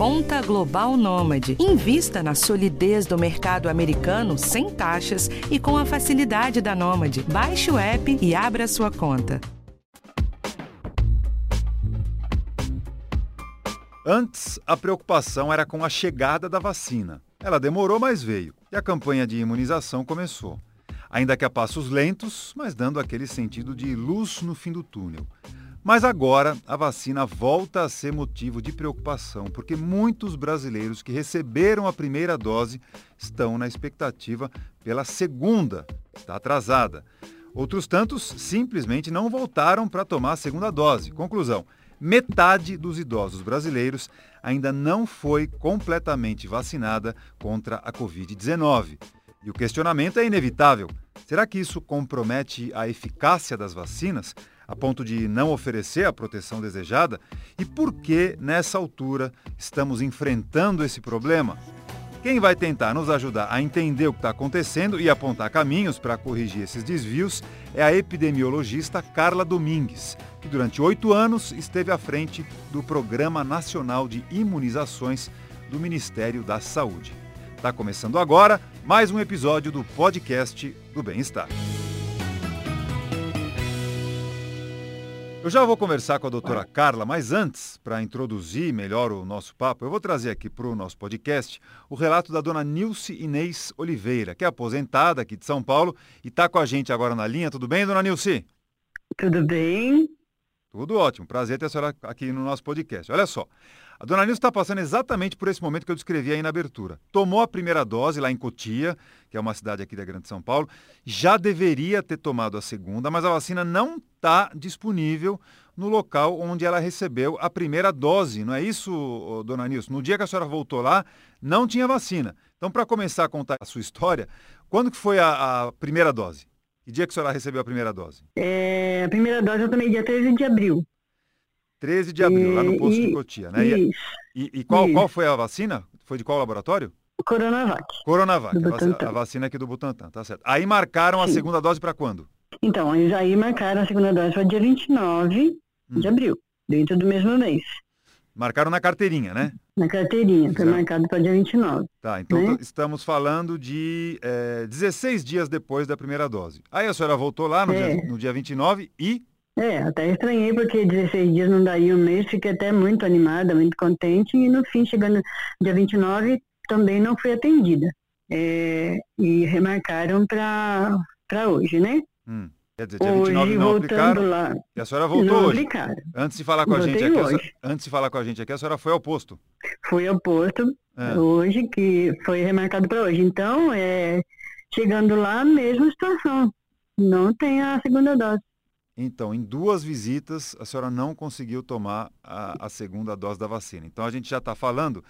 Conta Global Nômade. Invista na solidez do mercado americano sem taxas e com a facilidade da Nômade. Baixe o app e abra sua conta. Antes, a preocupação era com a chegada da vacina. Ela demorou, mas veio. E a campanha de imunização começou. Ainda que a passos lentos, mas dando aquele sentido de luz no fim do túnel. Mas agora a vacina volta a ser motivo de preocupação, porque muitos brasileiros que receberam a primeira dose estão na expectativa pela segunda, está atrasada. Outros tantos simplesmente não voltaram para tomar a segunda dose. Conclusão: metade dos idosos brasileiros ainda não foi completamente vacinada contra a Covid-19. E o questionamento é inevitável. Será que isso compromete a eficácia das vacinas a ponto de não oferecer a proteção desejada? E por que, nessa altura, estamos enfrentando esse problema? Quem vai tentar nos ajudar a entender o que está acontecendo e apontar caminhos para corrigir esses desvios é a epidemiologista Carla Domingues, que durante oito anos esteve à frente do Programa Nacional de Imunizações do Ministério da Saúde. Está começando agora mais um episódio do podcast do Bem-Estar. Eu já vou conversar com a doutora Carla, mas antes, para introduzir melhor o nosso papo, eu vou trazer aqui para o nosso podcast o relato da dona Nilce Inês Oliveira, que é aposentada aqui de São Paulo e está com a gente agora na linha. Tudo bem, dona Nilce? Tudo bem. Tudo ótimo. Prazer ter a senhora aqui no nosso podcast. Olha só, a dona Nilce está passando exatamente por esse momento que eu descrevi aí na abertura. Tomou a primeira dose lá em Cotia, que é uma cidade aqui da Grande São Paulo, já deveria ter tomado a segunda, mas a vacina não está disponível no local onde ela recebeu a primeira dose. Não é isso, dona Nilce? No dia que a senhora voltou lá, não tinha vacina. Então, para começar a contar a sua história, quando que foi a, a primeira dose? Que dia que a senhora recebeu a primeira dose? É, a primeira dose eu tomei dia 13 de abril. 13 de abril, lá no posto e, de Cotia, né? Isso, e, e qual, qual foi a vacina? Foi de qual laboratório? Coronavac. Coronavac, a vacina, a vacina aqui do Butantan, tá certo. Aí marcaram Sim. a segunda dose para quando? Então, eles aí marcaram a segunda dose para dia 29 hum. de abril, dentro do mesmo mês. Marcaram na carteirinha, né? Na carteirinha, foi marcado para dia 29. Tá, então né? estamos falando de é, 16 dias depois da primeira dose. Aí a senhora voltou lá no, é. dia, no dia 29 e é, até estranhei porque 16 dias não daria um mês, fiquei até muito animada, muito contente e no fim, chegando dia 29, também não fui atendida. É, e remarcaram para hoje, né? Hum. Quer dizer, dia hoje, 29 não aplicaram lá, e a senhora voltou não hoje. Aplicaram. Antes de falar com a gente aqui, a senhora, antes de falar com a gente aqui, a senhora foi ao posto. Fui ao posto é. hoje, que foi remarcado para hoje. Então, é, chegando lá, mesma situação. Não tem a segunda dose. Então, em duas visitas, a senhora não conseguiu tomar a, a segunda dose da vacina. Então, a gente já está falando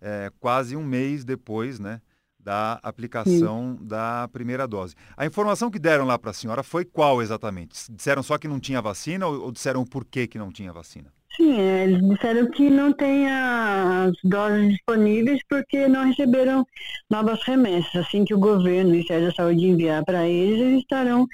é, quase um mês depois né, da aplicação Sim. da primeira dose. A informação que deram lá para a senhora foi qual exatamente? Disseram só que não tinha vacina ou, ou disseram o porquê que não tinha vacina? Sim, é, eles disseram que não tem as doses disponíveis porque não receberam novas remessas. Assim que o governo, o Ministério da Saúde enviar para eles, eles estarão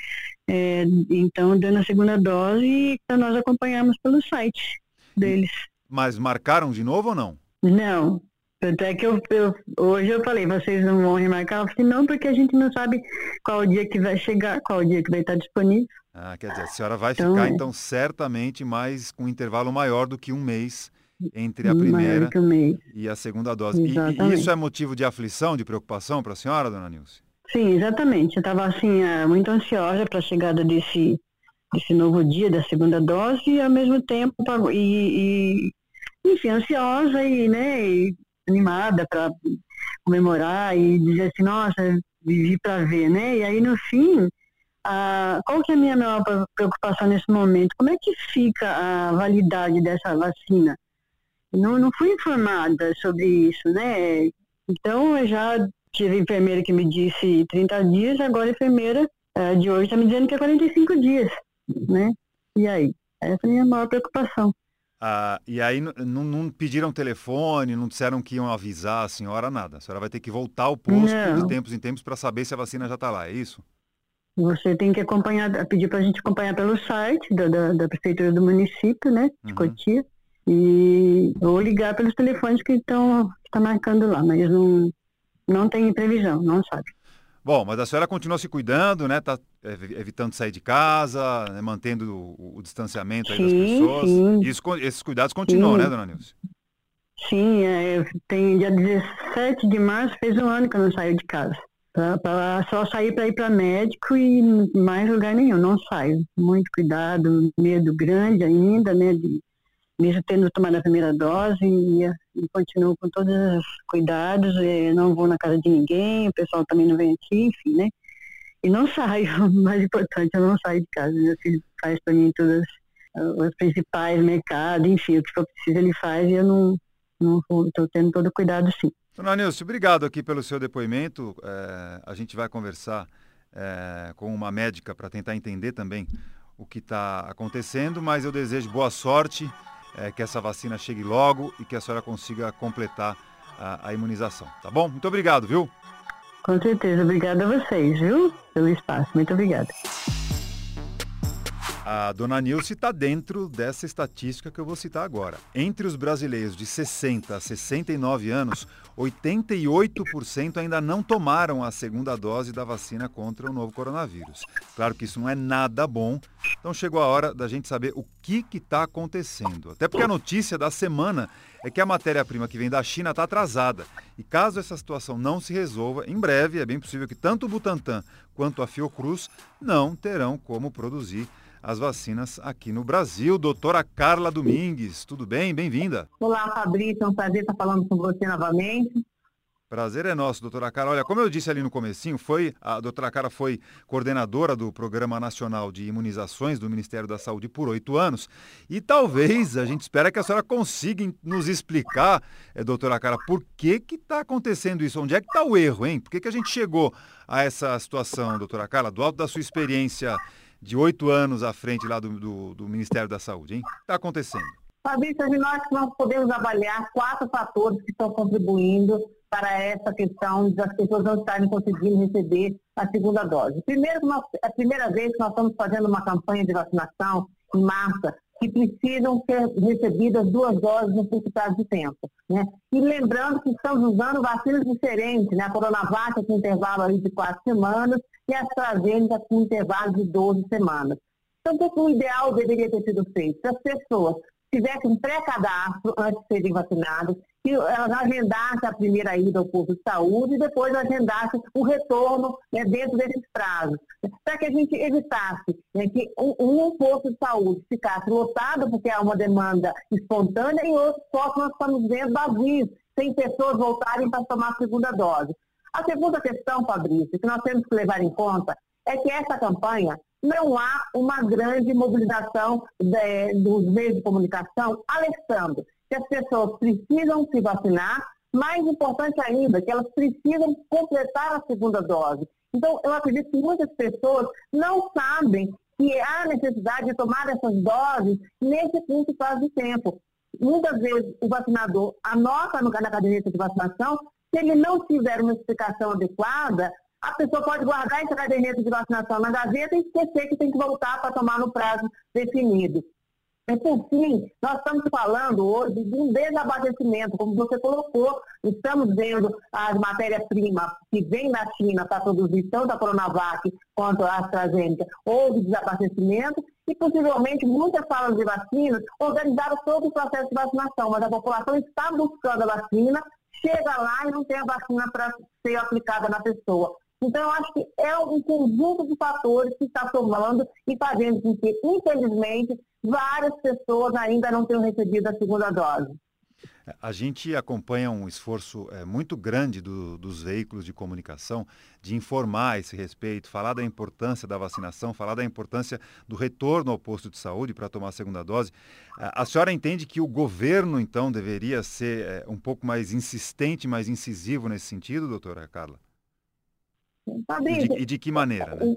é, então, dando a segunda dose para nós acompanharmos pelo site deles. Mas marcaram de novo ou não? Não. Até que eu, eu, hoje eu falei, vocês não vão remarcar? Eu falei, não, porque a gente não sabe qual o dia que vai chegar, qual o dia que vai estar disponível. Ah, quer dizer, a senhora vai então, ficar, é. então, certamente mais com um intervalo maior do que um mês entre a primeira um e a segunda dose. E, e, isso é motivo de aflição, de preocupação para a senhora, dona Nilce? Sim, exatamente. Eu estava assim, é, muito ansiosa para a chegada desse, desse novo dia, da segunda dose, e ao mesmo tempo, e, e enfim, ansiosa e, né, e animada para comemorar e dizer assim, nossa, vivi para ver, né? E aí no fim, a, qual que é a minha maior preocupação nesse momento? Como é que fica a validade dessa vacina? Não, não fui informada sobre isso, né? Então eu já Tive enfermeira que me disse 30 dias, agora a enfermeira é, de hoje está me dizendo que é 45 dias, né? E aí? Essa é a minha maior preocupação. Ah, e aí não pediram telefone, não disseram que iam avisar a senhora, nada. A senhora vai ter que voltar ao posto não. de tempos em tempos para saber se a vacina já está lá, é isso? Você tem que acompanhar, pedir para a gente acompanhar pelo site da, da, da, prefeitura do município, né, de uhum. Cotia. E vou ligar pelos telefones que estão tá marcando lá, mas não, não tem previsão, não sabe. Bom, mas a senhora continua se cuidando, né? Tá evitando sair de casa, né? mantendo o, o distanciamento sim, das pessoas. Sim. Isso, esses cuidados continuam, sim. né, dona Nilce? Sim, é, tem dia 17 de março, fez um ano que eu não saio de casa. Pra, pra só sair para ir para médico e mais lugar nenhum, não saio. Muito cuidado, medo grande ainda, né? De, mesmo tendo tomado a primeira dose e, e continuo com todos os cuidados, não vou na casa de ninguém, o pessoal também não vem aqui, enfim, né? E não saio, o mais importante, eu não saio de casa. Meu filho faz para mim todos os principais mercados, enfim, o que for preciso ele faz e eu não estou tendo todo cuidado sim. Dona Nilce, obrigado aqui pelo seu depoimento. É, a gente vai conversar é, com uma médica para tentar entender também o que está acontecendo, mas eu desejo boa sorte, é, que essa vacina chegue logo e que a senhora consiga completar a, a imunização, tá bom? Muito obrigado, viu? Com certeza, obrigada a vocês, viu? Pelo espaço. Muito obrigada. A dona Nilce está dentro dessa estatística que eu vou citar agora. Entre os brasileiros de 60 a 69 anos, 88% ainda não tomaram a segunda dose da vacina contra o novo coronavírus. Claro que isso não é nada bom, então chegou a hora da gente saber o que está acontecendo. Até porque a notícia da semana é que a matéria-prima que vem da China está atrasada. E caso essa situação não se resolva, em breve é bem possível que tanto o Butantan quanto a Fiocruz não terão como produzir as vacinas aqui no Brasil. Doutora Carla Domingues, tudo bem? Bem-vinda. Olá, Fabrício, é um prazer estar falando com você novamente. Prazer é nosso, doutora Cara. Olha, como eu disse ali no comecinho, foi a doutora Cara foi coordenadora do Programa Nacional de Imunizações do Ministério da Saúde por oito anos e talvez a gente espera que a senhora consiga nos explicar, é, doutora Cara, por que que está acontecendo isso? Onde é que está o erro, hein? Por que, que a gente chegou a essa situação, doutora Carla, do alto da sua experiência de oito anos à frente lá do, do, do Ministério da Saúde, hein? Está acontecendo? Fabrício, nós, nós podemos avaliar quatro fatores que estão contribuindo para essa questão das pessoas não estarem conseguindo receber a segunda dose. Primeiro, nós, é a primeira vez que nós estamos fazendo uma campanha de vacinação em massa que precisam ser recebidas duas doses no curto prazo de tempo. Né? E lembrando que estamos usando vacinas diferentes, né? a Coronavac com intervalo aí de quatro semanas e a AstraZeneca com intervalo de 12 semanas. Então, o ideal deveria ter sido feito? Se as pessoas tivessem pré-cadastro antes de serem vacinadas, que elas agendassem a primeira ida ao posto de saúde e depois agendassem o retorno né, dentro desses prazos, para que a gente evitasse né, que um, um, posto de saúde ficasse lotado, porque há uma demanda espontânea, e outros postos nós estamos vendo vazios, sem pessoas voltarem para tomar a segunda dose. A segunda questão, Fabrício, que nós temos que levar em conta é que essa campanha não há uma grande mobilização de, dos meios de comunicação, alertando que as pessoas precisam se vacinar, mais importante ainda, que elas precisam completar a segunda dose. Então, eu acredito que muitas pessoas não sabem que há necessidade de tomar essas doses nesse curto prazo de tempo. Muitas vezes o vacinador anota na caderneta de vacinação, se ele não tiver uma explicação adequada, a pessoa pode guardar essa caderneta de vacinação na gaveta e esquecer que tem que voltar para tomar no prazo definido. E por fim, nós estamos falando hoje de um desabastecimento, como você colocou, estamos vendo as matérias-primas que vêm da China para produzir tanto a Coronavac quanto a AstraZeneca, houve desabastecimento e possivelmente muitas salas de vacinas organizaram todo o processo de vacinação, mas a população está buscando a vacina, chega lá e não tem a vacina para ser aplicada na pessoa. Então, eu acho que é um conjunto de fatores que está tomando e fazendo com que, infelizmente, várias pessoas ainda não tenham recebido a segunda dose. A gente acompanha um esforço é, muito grande do, dos veículos de comunicação de informar esse respeito, falar da importância da vacinação, falar da importância do retorno ao posto de saúde para tomar a segunda dose. A senhora entende que o governo, então, deveria ser é, um pouco mais insistente, mais incisivo nesse sentido, doutora Carla? E de, e de que maneira? Né?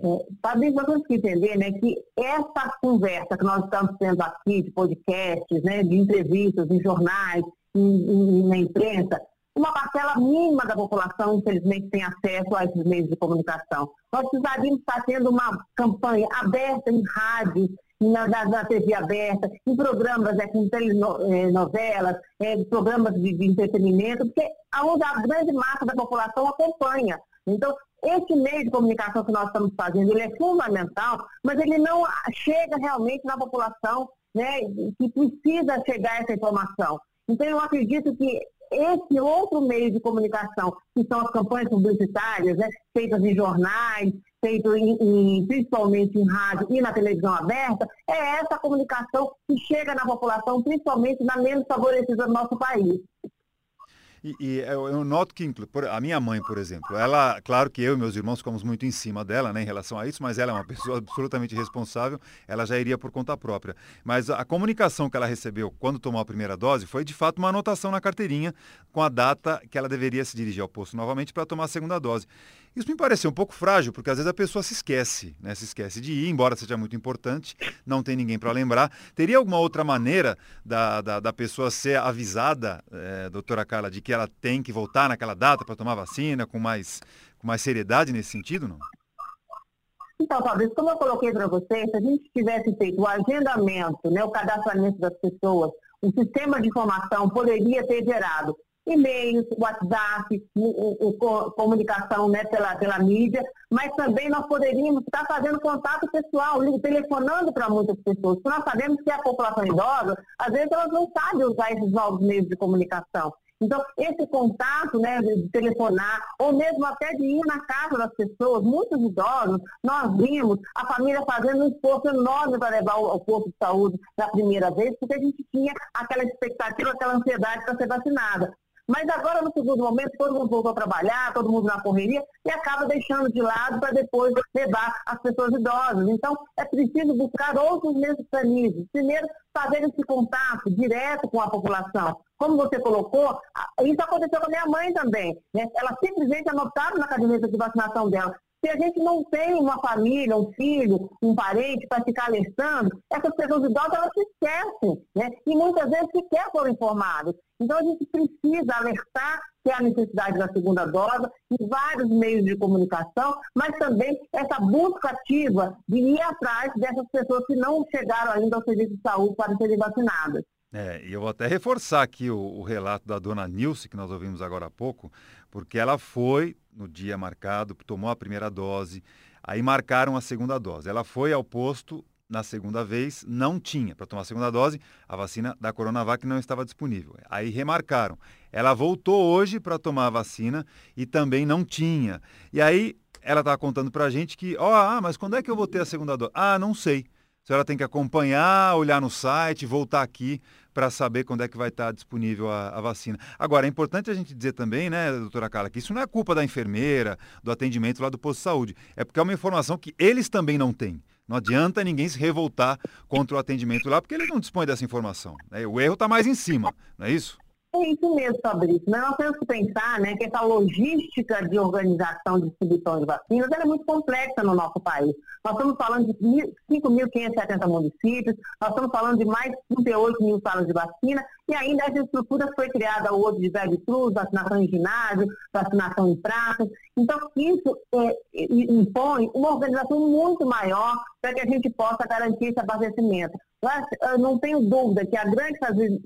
É, Fabrício, nós temos que entender né, que essa conversa que nós estamos tendo aqui, de podcasts, né, de entrevistas em jornais, em, em, na imprensa, uma parcela mínima da população, infelizmente, tem acesso a esses meios de comunicação. Nós precisaríamos estar tendo uma campanha aberta em rádios, na, na, na TV aberta, em programas é, com telenovelas, é, programas de, de entretenimento, porque aonde a grande massa da população acompanha. Então, esse meio de comunicação que nós estamos fazendo, ele é fundamental, mas ele não chega realmente na população né, que precisa chegar essa informação. Então, eu acredito que esse outro meio de comunicação, que são as campanhas publicitárias, né, feitas em jornais, feitas em, em, principalmente em rádio e na televisão aberta, é essa comunicação que chega na população, principalmente na menos favorecida do nosso país. E, e eu, eu, noto que a minha mãe, por exemplo, ela, claro que eu e meus irmãos ficamos muito em cima dela né, em relação a isso, mas ela é uma pessoa absolutamente responsável, ela já iria por conta própria. Mas a comunicação que ela recebeu quando tomou a primeira dose foi de fato uma anotação na carteirinha com a data que ela deveria se dirigir ao posto novamente para tomar a segunda dose. Isso me pareceu um pouco frágil, porque às vezes a pessoa se esquece, né? Se esquece de ir, embora seja muito importante, não tem ninguém para lembrar. Teria alguma outra maneira da, da, da pessoa ser avisada, é, doutora Carla, de que ela tem que voltar naquela data para tomar vacina com mais, com mais seriedade nesse sentido, não? Então, Fabrício, como eu coloquei para você, se a gente tivesse feito o agendamento, né, o cadastramento das pessoas, o sistema de informação poderia ter gerado e-mails, WhatsApp, o, o, comunicação né, pela, pela mídia, mas também nós poderíamos estar fazendo contato pessoal, telefonando para muitas pessoas, nós sabemos que a população idosa, às vezes elas não sabem usar esses novos meios de comunicação. Então, esse contato, né, de telefonar, ou mesmo até de ir na casa das pessoas, muitos idosos, nós vimos a família fazendo um esforço enorme para levar ao posto de saúde da primeira vez, porque a gente tinha aquela expectativa, aquela ansiedade para ser vacinada. Mas agora, no segundo momento, todo mundo voltou a trabalhar, todo mundo na correria, e acaba deixando de lado para depois levar as pessoas idosas. Então, é preciso buscar outros mecanismos. Primeiro, fazer esse contato direto com a população. Como você colocou, isso aconteceu com a minha mãe também. Né? Ela simplesmente anotaram na caderneta de vacinação dela. Se a gente não tem uma família, um filho, um parente para ficar alertando, essas pessoas idosas elas se esquecem, né? E muitas vezes sequer foram informadas. Então a gente precisa alertar que há necessidade da segunda dose em vários meios de comunicação, mas também essa busca ativa de ir atrás dessas pessoas que não chegaram ainda ao serviço de saúde para serem vacinadas. É, e eu vou até reforçar aqui o, o relato da dona Nilce, que nós ouvimos agora há pouco, porque ela foi no dia marcado, tomou a primeira dose, aí marcaram a segunda dose. Ela foi ao posto na segunda vez, não tinha para tomar a segunda dose, a vacina da Coronavac não estava disponível. Aí remarcaram. Ela voltou hoje para tomar a vacina e também não tinha. E aí ela estava contando para a gente que, ó, oh, ah, mas quando é que eu vou ter a segunda dose? Ah, não sei. A senhora tem que acompanhar, olhar no site, voltar aqui para saber quando é que vai estar disponível a, a, vacina. Agora, é importante a gente dizer também, né, doutora Carla, que isso não é culpa da enfermeira, do atendimento lá do posto de saúde. É porque é uma informação que eles também não têm. Não adianta ninguém se revoltar contra o atendimento lá, porque eles não dispõem dessa informação. Né? O erro está mais em cima, não é isso? É isso mesmo, Fabrício. Mas nós temos que pensar né, que essa logística de organização de distribuição de vacinas é muito complexa no nosso país. Nós estamos falando de 5.570 municípios, nós estamos falando de mais de 38 mil salas de vacina, e ainda essa estrutura foi criada hoje de drive-thrus, vacinação em ginásio, vacinação em praças. Então, isso é, impõe uma organização muito maior para que a gente possa garantir esse abastecimento. Eu não tenho dúvida que a grande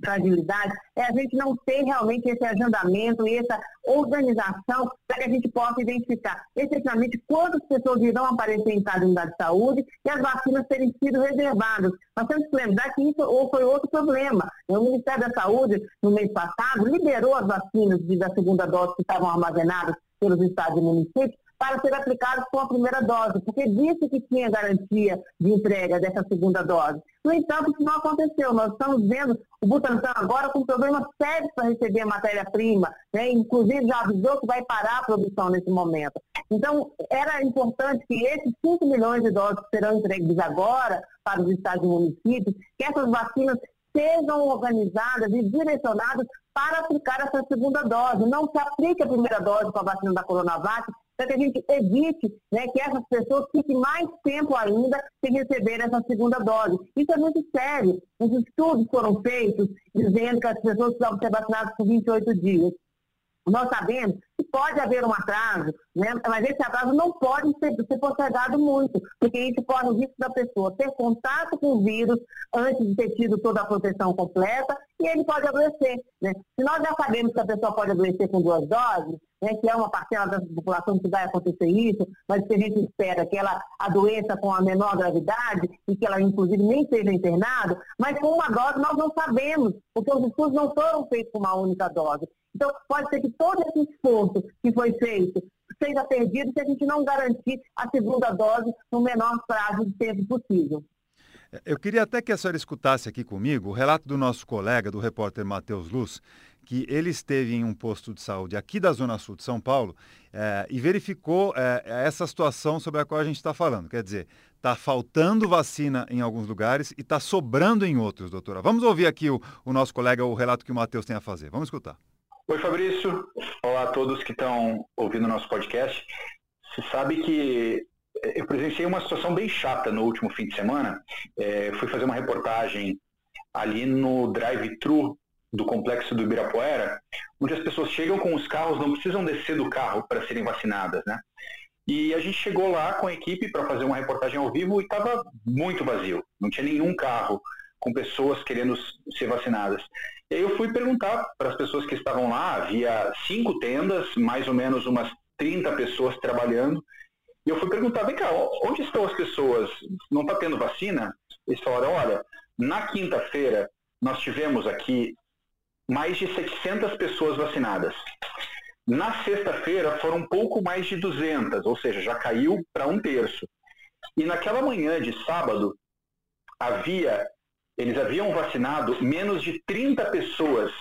fragilidade é a gente não ter realmente esse agendamento e essa organização para que a gente possa identificar efetivamente quantas pessoas irão aparecer em cada unidade de saúde e as vacinas terem sido reservadas. Nós temos que lembrar que isso foi outro problema. O Ministério da Saúde, no mês passado, liberou as vacinas da segunda dose que estavam armazenadas pelos estados e municípios para ser aplicados com a primeira dose, porque disse que tinha garantia de entrega dessa segunda dose. No entanto, isso não aconteceu. Nós estamos vendo o Butantan agora com problemas sérios para receber matéria-prima, né? inclusive já avisou que vai parar a produção nesse momento. Então, era importante que esses 5 milhões de doses que serão entregues agora para os estados e municípios, que essas vacinas sejam organizadas e direcionadas para aplicar essa segunda dose. Não se aplique a primeira dose com a vacina da Coronavac para que a gente evite né, que essas pessoas fiquem mais tempo ainda sem receber essa segunda dose. Isso é muito sério. Os estudos foram feitos dizendo que as pessoas precisavam ser vacinadas por 28 dias. Nós sabemos que pode haver um atraso, né? mas esse atraso não pode ser, ser postergado muito, porque isso corre o risco da pessoa ter contato com o vírus antes de ter tido toda a proteção completa e ele pode adoecer. Né? Se nós já sabemos que a pessoa pode adoecer com duas doses, né, que é uma parcela da população que vai acontecer isso, mas que a gente espera que ela adoeça com a menor gravidade e que ela, inclusive, nem seja internada, mas com uma dose nós não sabemos, porque os estudos não foram feitos com uma única dose. Então, pode ser que todo esse esforço que foi feito seja perdido se a gente não garantir a segunda dose no menor prazo de tempo possível. Eu queria até que a senhora escutasse aqui comigo o relato do nosso colega, do repórter Matheus Luz, que ele esteve em um posto de saúde aqui da Zona Sul de São Paulo é, e verificou é, essa situação sobre a qual a gente está falando. Quer dizer, está faltando vacina em alguns lugares e está sobrando em outros, doutora. Vamos ouvir aqui o, o nosso colega, o relato que o Matheus tem a fazer. Vamos escutar. Oi, Fabrício. Olá a todos que estão ouvindo o nosso podcast. Você sabe que eu presenciei uma situação bem chata no último fim de semana. É, fui fazer uma reportagem ali no drive-thru do complexo do Ibirapuera, onde as pessoas chegam com os carros, não precisam descer do carro para serem vacinadas, né? E a gente chegou lá com a equipe para fazer uma reportagem ao vivo e estava muito vazio. Não tinha nenhum carro com pessoas querendo ser vacinadas. E aí eu fui perguntar para as pessoas que estavam lá, havia cinco tendas, mais ou menos umas 30 pessoas trabalhando. E eu fui perguntar, vem cá, onde estão as pessoas? Não está tendo vacina? Eles falaram, olha, na quinta-feira nós tivemos aqui mais de 600 pessoas vacinadas. Na sexta-feira foram pouco mais de 200, ou seja, já caiu para um terço. E naquela manhã de sábado, havia, eles haviam vacinado menos de 30 pessoas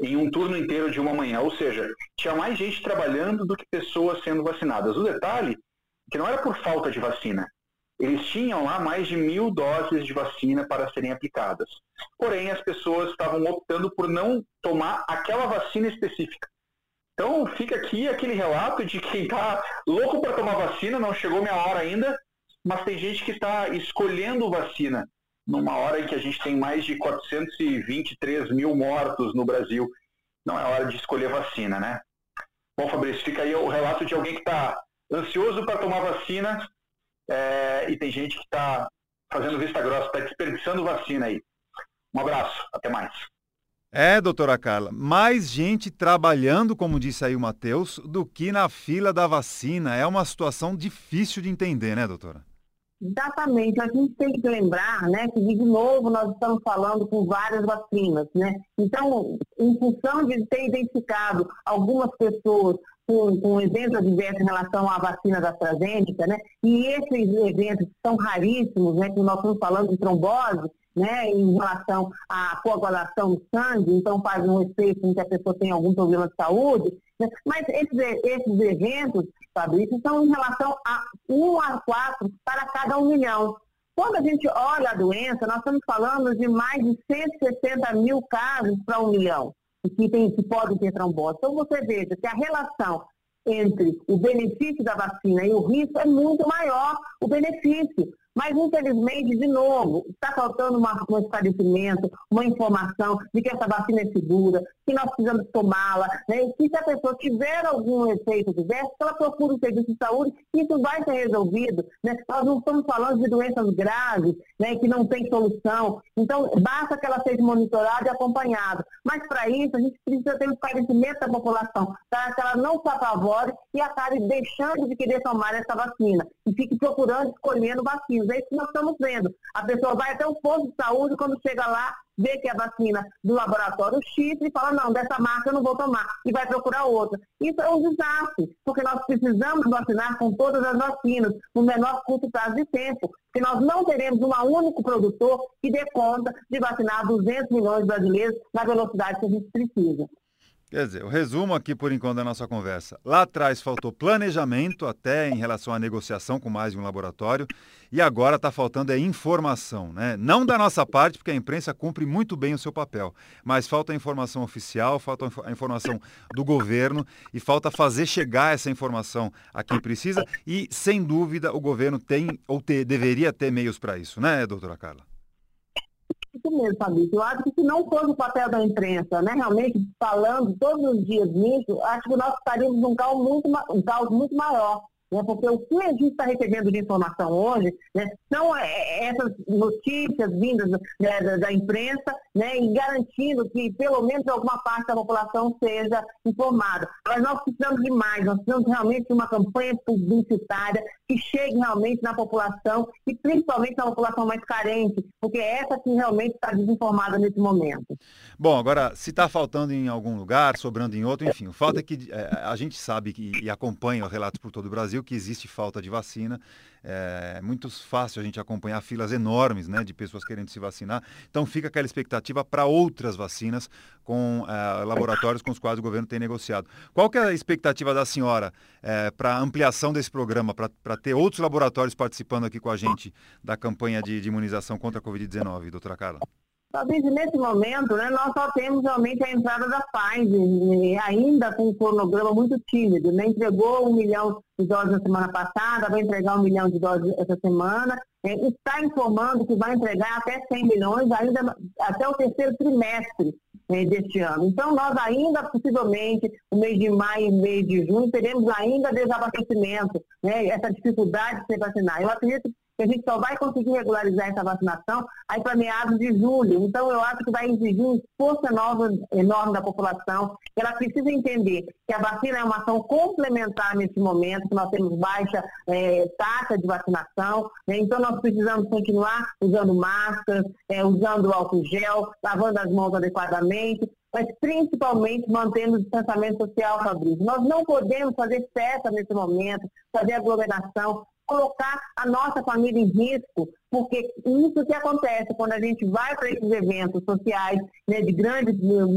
em um turno inteiro de uma manhã, ou seja, tinha mais gente trabalhando do que pessoas sendo vacinadas. O detalhe que não era por falta de vacina, eles tinham lá mais de mil doses de vacina para serem aplicadas. Porém, as pessoas estavam optando por não tomar aquela vacina específica. Então, fica aqui aquele relato de quem está louco para tomar vacina, não chegou minha hora ainda, mas tem gente que está escolhendo vacina numa hora em que a gente tem mais de 423 mil mortos no Brasil. Não é hora de escolher vacina, né? Bom, Fabrício, fica aí o relato de alguém que está ansioso para tomar vacina é, e tem gente que está fazendo vista grossa, está desperdiçando vacina aí. Um abraço, até mais. É, doutora Carla, mais gente trabalhando, como disse aí o Matheus, do que na fila da vacina. É uma situação difícil de entender, né, doutora? Exatamente. A gente tem que lembrar, né, que de novo nós estamos falando com várias vacinas, né? Então, em função de ter identificado algumas pessoas com, com eventos adversos em relação à vacina da AstraZeneca, né? E esses eventos são raríssimos, né? Que nós estamos falando de trombose, né? Em relação à coagulação do sangue, então faz um efeito em que a pessoa tem algum problema de saúde. Né? Mas esses, esses eventos, Fabrício, são em relação a 1 a 4 para cada um milhão. Quando a gente olha a doença, nós estamos falando de mais de 160 mil casos para um milhão que, tem, que podem ter trombose. Então, você veja que a relação entre o benefício da vacina e o risco é muito maior o benefício. Mas, infelizmente, de novo, está faltando uma, um esclarecimento, uma informação de que essa vacina é segura, que nós precisamos tomá-la, né? e se a pessoa tiver algum efeito diverso, ela procure um serviço de saúde, isso vai ser resolvido. Né? Nós não estamos falando de doenças graves, né? que não tem solução. Então, basta que ela seja monitorada e acompanhada. Mas, para isso, a gente precisa ter um esclarecimento da população, para que ela não se apavore e acabe deixando de querer tomar essa vacina, e fique procurando, escolhendo vacina É isso que nós estamos vendo. A pessoa vai até o posto de saúde, quando chega lá, vê que é a vacina do laboratório X e fala, não, dessa marca eu não vou tomar, e vai procurar outra. Isso é um desastre, porque nós precisamos vacinar com todas as vacinas, no menor curto prazo de tempo, porque nós não teremos um único produtor que dê conta de vacinar 200 milhões de brasileiros na velocidade que a gente precisa. Quer dizer, o resumo aqui por enquanto da nossa conversa. Lá atrás faltou planejamento até em relação à negociação com mais de um laboratório e agora está faltando é informação, né? Não da nossa parte, porque a imprensa cumpre muito bem o seu papel, mas falta a informação oficial, falta a informação do governo e falta fazer chegar essa informação a quem precisa e, sem dúvida, o governo tem ou ter, deveria ter meios para isso, né, doutora Carla? Isso mesmo, Fabrício. Eu acho que se não fosse o papel da imprensa, né, realmente falando todos os dias nisso, acho que nós estaríamos num caos muito, um caos muito maior né? porque o que a gente está recebendo de informação hoje né, são é, é, essas notícias vindas né, da, da, imprensa né, e garantindo que pelo menos alguma parte da população seja informada. Mas nós precisamos de mais, nós precisamos realmente de uma campanha publicitária que chegue realmente na população e principalmente na população mais carente, porque é essa que realmente está desinformada nesse momento. Bom, agora, se está faltando em algum lugar, sobrando em outro, enfim, o fato é que é, a gente sabe que, e acompanha relatos por todo o Brasil que existe falta de vacina. É muito fácil a gente acompanhar filas enormes né, de pessoas querendo se vacinar. Então fica aquela expectativa para outras vacinas com é, laboratórios com os quais o governo tem negociado. Qual que é a expectativa da senhora é, para ampliação desse programa, para ter outros laboratórios participando aqui com a gente da campanha de, de imunização contra a Covid-19, doutora Carla? Talvez nesse momento, né, nós só temos realmente a entrada da Pfizer, ainda com um cronograma muito tímido. Né? Entregou um milhão de doses na semana passada, vai entregar um milhão de doses essa semana. É, está informando que vai entregar até 100 milhões ainda até o terceiro trimestre é, deste ano. Então, nós ainda, possivelmente, no mês de maio e mês de junho, teremos ainda desabastecimento, né, essa dificuldade de se vacinar. Eu acredito que a gente só vai conseguir regularizar essa vacinação aí para meados de julho. Então, eu acho que vai exigir um esforço enorme, enorme da população. Ela precisa entender que a vacina é uma ação complementar nesse momento, que nós temos baixa é, taxa de vacinação. Né? Então, nós precisamos continuar usando máscaras, é, usando álcool gel, lavando as mãos adequadamente, mas principalmente mantendo o distanciamento social, Fabrício. Nós não podemos fazer festa nesse momento, fazer aglomeração, colocar a nossa família em risco, porque isso que acontece quando a gente vai para esses eventos sociais né, de grande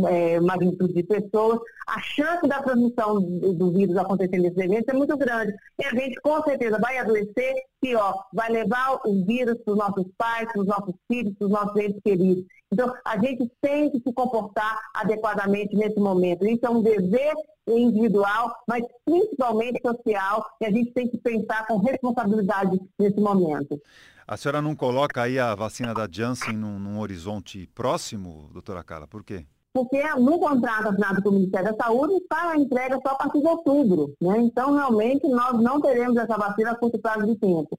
é, magnitude de pessoas, a chance da transmissão do, do, vírus acontecer nesses eventos é muito grande. E a gente com certeza vai adoecer, pior, vai levar o vírus para os nossos pais, para os nossos filhos, para os nossos entes queridos. Então, a gente tem que se comportar adequadamente nesse momento. Isso é um dever individual, mas principalmente social, e a gente tem que pensar com responsabilidade nesse momento. A senhora não coloca aí a vacina da Janssen num, num horizonte próximo, doutora Carla? Por quê? Porque no contrato assinado com o Ministério da Saúde está a entrega só a partir de outubro. Né? Então, realmente, nós não teremos essa vacina a curto prazo de tempo.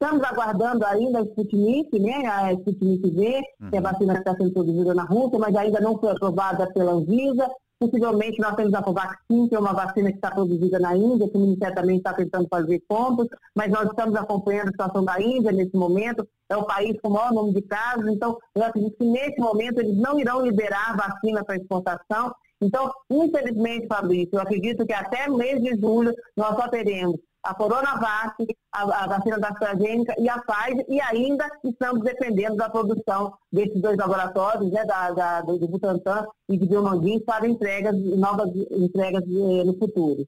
Estamos aguardando ainda a Sputnik, né, a Sputnik V, uhum. que é a uhum. vacina que está sendo produzida na Rússia, mas ainda não foi aprovada pela Anvisa. Possivelmente nós temos a Covaxin, que é uma vacina que está produzida na Índia, que o Ministério também está tentando fazer compras, mas nós estamos acompanhando a situação da Índia nesse momento, é o país com o maior número de casos, então eu acredito que nesse momento eles não irão liberar vacina para exportação. Então, infelizmente, Fabrício, eu acredito que até mês de julho nós só teremos a Coronavac, a, a vacina da AstraZeneca e a Pfizer, e ainda estamos dependendo da produção desses dois laboratórios, né, da, da do, Butantan e de Biomanguins, para entregas, novas entregas eh, no futuro.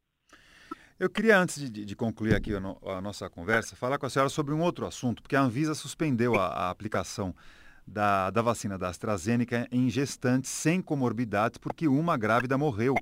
Eu queria, antes de, de concluir aqui a, no, a, nossa conversa, falar com a senhora sobre um outro assunto, porque a Anvisa suspendeu a, a aplicação da, da vacina da AstraZeneca em gestantes sem comorbidades, porque uma grávida morreu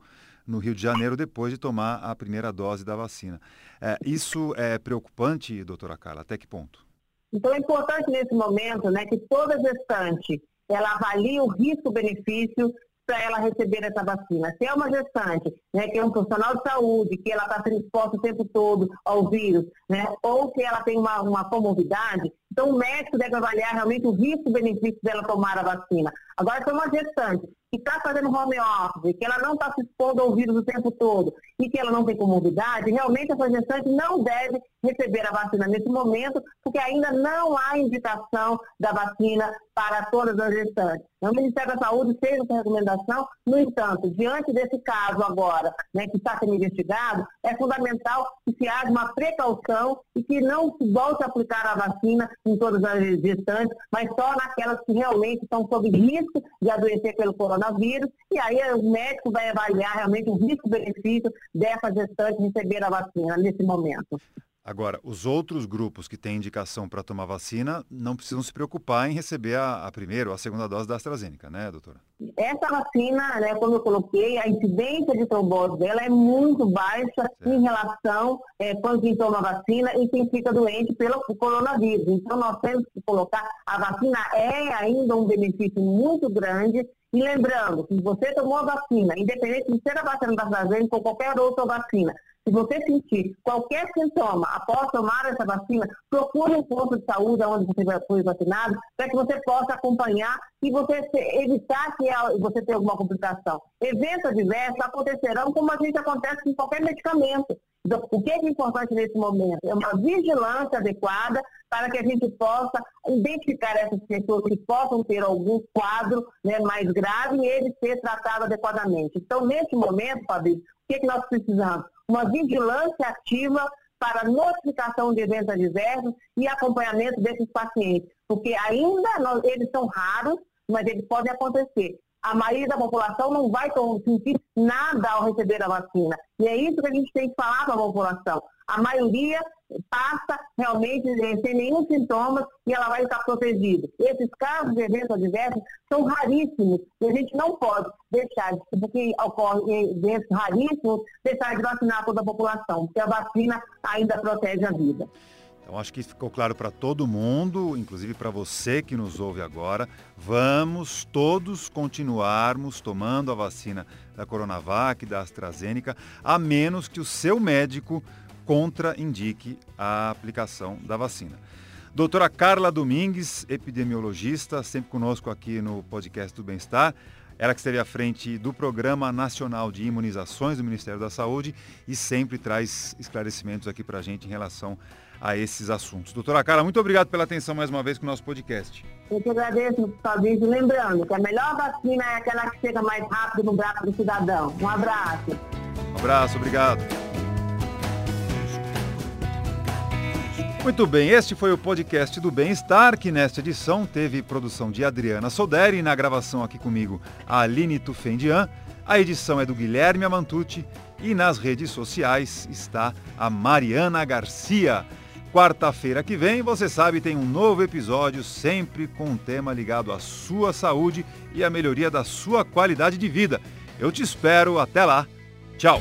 no Rio de Janeiro depois de tomar a primeira dose da vacina. É, isso é preocupante, doutora Carla? Até que ponto? Então é importante nesse momento né, que toda gestante ela avalie o risco-benefício para ela receber essa vacina. Se é uma gestante, né, que é um profissional de saúde, que ela está sendo exposta o tempo todo ao vírus, né, ou que ela tem uma, uma comorbidade, então o médico deve avaliar realmente o risco-benefício dela tomar a vacina. Agora, se é uma gestante que está fazendo home office, que ela não está se expondo ao vírus o tempo todo e que ela não tem comorbidade, realmente essa gestante não deve receber a vacina nesse momento, porque ainda não há indicação da vacina para todas as gestantes. O Ministério da Saúde fez essa recomendação, no entanto, diante desse caso agora, né, que está sendo investigado, é fundamental que se haja uma precaução e que não se volte a aplicar a vacina em todas as gestantes, mas só naquelas que realmente estão sob risco de adoecer pelo coronavírus, e aí o médico vai avaliar realmente o risco-benefício dessa gestante receber a vacina nesse momento. Agora, os outros grupos que têm indicação para tomar vacina não precisam se preocupar em receber a, a primeira ou a segunda dose da AstraZeneca, né, doutora? Essa vacina, né, como eu coloquei, a incidência de trombose dela é muito baixa certo. em relação é, quando quem toma vacina e quem fica doente pelo coronavírus. Então, nós temos que colocar, a vacina é ainda um benefício muito grande e lembrando, se você tomou a vacina, independente de ser a vacina da AstraZeneca ou qualquer outra vacina, se você sentir qualquer sintoma após tomar essa vacina, procure um posto de saúde onde você foi vacinado, para que você possa acompanhar e você evitar que você tenha alguma complicação. Eventos adversos acontecerão como a gente acontece com qualquer medicamento. Então, o que é importante nesse momento? É uma vigilância adequada para que a gente possa identificar essas pessoas que possam ter algum quadro né, mais grave e ele ser tratado adequadamente. Então, nesse momento, Fabrício, o que, é que nós precisamos? Uma vigilância ativa para notificação de eventos adversos e acompanhamento desses pacientes, porque ainda nós, eles são raros, mas eles podem acontecer. A maioria da população não vai sentir nada ao receber a vacina. E é isso que a gente tem que falar para a população. A maioria passa realmente eh, sem nenhum sintoma e ela vai estar protegida. Esses casos de eventos adversos são raríssimos e a gente não pode deixar, porque ocorrem eventos raríssimos, deixar de vacinar toda a população, porque a vacina ainda protege a vida. Então acho que ficou claro para todo mundo, inclusive para você que nos ouve agora, vamos todos continuarmos tomando a vacina da Coronavac, da AstraZeneca, a menos que o seu médico contraindique a aplicação da vacina. Doutora Carla Domingues, epidemiologista, sempre conosco aqui no podcast do Bem-Estar. Ela que esteve à frente do Programa Nacional de Imunizações do Ministério da Saúde e sempre traz esclarecimentos aqui para a gente em relação a esses assuntos. Doutora Carla, muito obrigado pela atenção mais uma vez com o nosso podcast. Eu que agradeço, Fabrício. Lembrando que a melhor vacina é aquela que chega mais rápido no braço do cidadão. Um abraço. Um abraço, obrigado. Muito bem, este foi o podcast do Bem-Estar, que nesta edição teve produção de Adriana Soderi, na gravação aqui comigo a Aline Tufendian, a edição é do Guilherme Amantucci e nas redes sociais está a Mariana Garcia. Quarta-feira que vem, você sabe, tem um novo episódio, sempre com um tema ligado à sua saúde e à melhoria da sua qualidade de vida. Eu te espero, até lá. Tchau!